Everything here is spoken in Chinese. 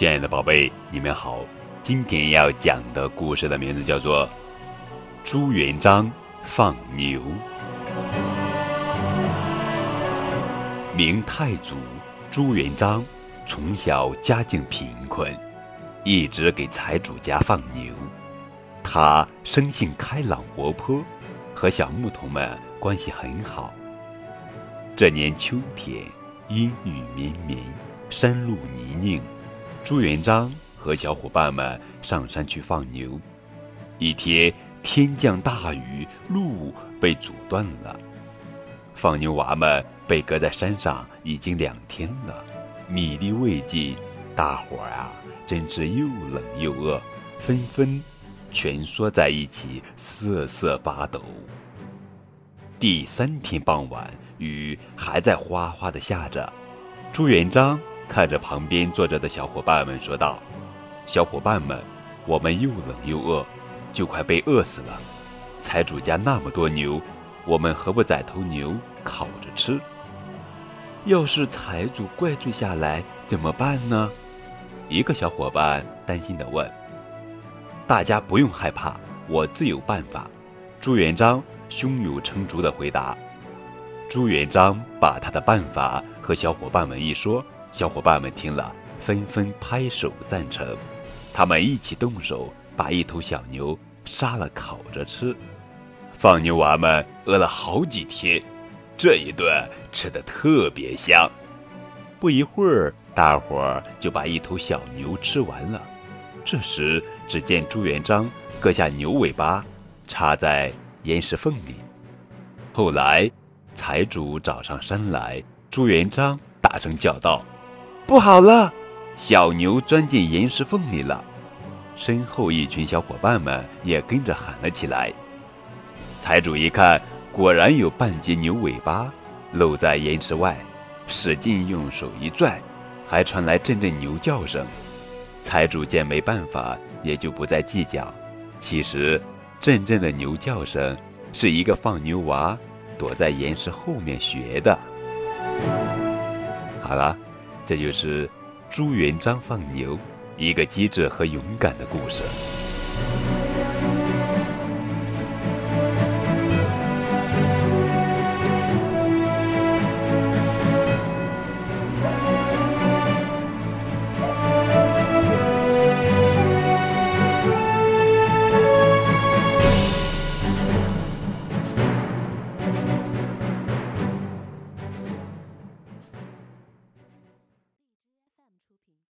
亲爱的宝贝，你们好。今天要讲的故事的名字叫做《朱元璋放牛》。明太祖朱元璋从小家境贫困，一直给财主家放牛。他生性开朗活泼，和小牧童们关系很好。这年秋天，阴雨绵绵，山路泥泞。朱元璋和小伙伴们上山去放牛，一天天降大雨，路被阻断了。放牛娃们被搁在山上已经两天了，米粒未进，大伙儿啊真是又冷又饿，纷纷蜷缩在一起瑟瑟发抖。第三天傍晚，雨还在哗哗的下着，朱元璋。看着旁边坐着的小伙伴们，说道：“小伙伴们，我们又冷又饿，就快被饿死了。财主家那么多牛，我们何不宰头牛烤着吃？要是财主怪罪下来怎么办呢？”一个小伙伴担心地问。“大家不用害怕，我自有办法。”朱元璋胸有成竹地回答。朱元璋把他的办法和小伙伴们一说。小伙伴们听了，纷纷拍手赞成。他们一起动手，把一头小牛杀了烤着吃。放牛娃们饿了好几天，这一顿吃的特别香。不一会儿，大伙儿就把一头小牛吃完了。这时，只见朱元璋割下牛尾巴，插在岩石缝里。后来，财主找上山来，朱元璋大声叫道。不好了，小牛钻进岩石缝里了。身后一群小伙伴们也跟着喊了起来。财主一看，果然有半截牛尾巴露在岩石外，使劲用手一拽，还传来阵阵牛叫声。财主见没办法，也就不再计较。其实，阵阵的牛叫声是一个放牛娃躲在岩石后面学的。好了。这就是朱元璋放牛一个机智和勇敢的故事。